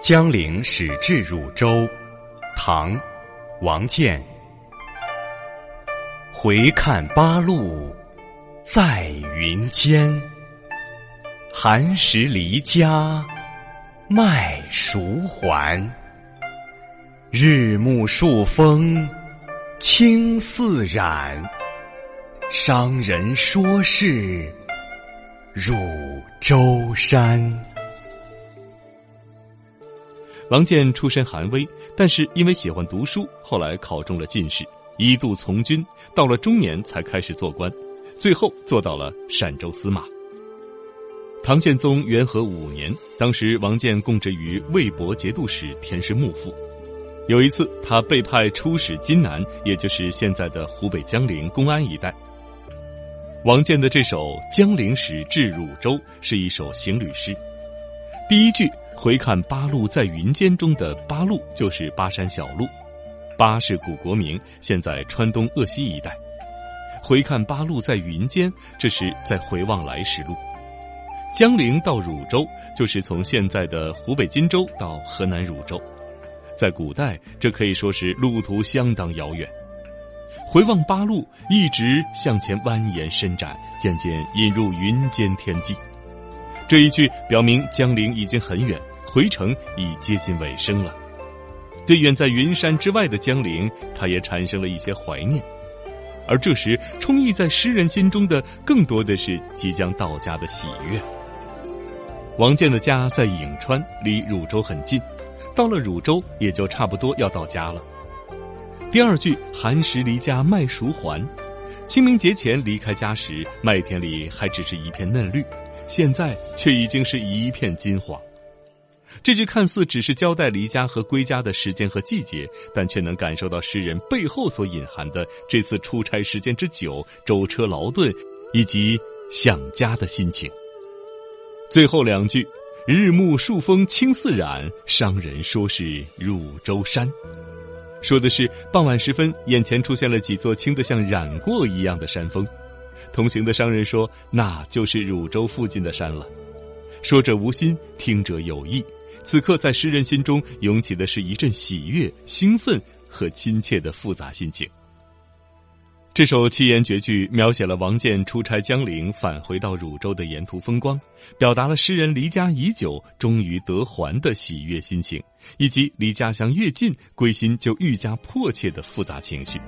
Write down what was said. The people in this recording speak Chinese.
江陵始至汝州，唐，王建。回看八路在云间，寒食离家麦熟还。日暮数风青似染，商人说是汝州山。王建出身寒微，但是因为喜欢读书，后来考中了进士，一度从军，到了中年才开始做官，最后做到了陕州司马。唐宪宗元和五年，当时王建供职于魏博节度使田氏幕府。有一次，他被派出使荆南，也就是现在的湖北江陵、公安一带。王建的这首《江陵使至汝州》是一首行旅诗，第一句。回看八路在云间中的八路就是巴山小路，巴是古国名，现在川东鄂西一带。回看八路在云间，这是在回望来时路。江陵到汝州，就是从现在的湖北荆州到河南汝州，在古代这可以说是路途相当遥远。回望八路，一直向前蜿蜒伸展，渐渐引入云间天际。这一句表明江陵已经很远，回程已接近尾声了。对远在云山之外的江陵，他也产生了一些怀念。而这时，充溢在诗人心中的更多的是即将到家的喜悦。王建的家在颍川，离汝州很近，到了汝州也就差不多要到家了。第二句“寒食离家麦熟还”，清明节前离开家时，麦田里还只是一片嫩绿。现在却已经是一片金黄。这句看似只是交代离家和归家的时间和季节，但却能感受到诗人背后所隐含的这次出差时间之久、舟车劳顿，以及想家的心情。最后两句：“日暮树风青似染，商人说是汝州山。”说的是傍晚时分，眼前出现了几座青得像染过一样的山峰。同行的商人说：“那就是汝州附近的山了。”说者无心，听者有意。此刻在诗人心中涌起的是一阵喜悦、兴奋和亲切的复杂心情。这首七言绝句描写了王建出差江陵返回到汝州的沿途风光，表达了诗人离家已久终于得还的喜悦心情，以及离家乡越近归心就愈加迫切的复杂情绪。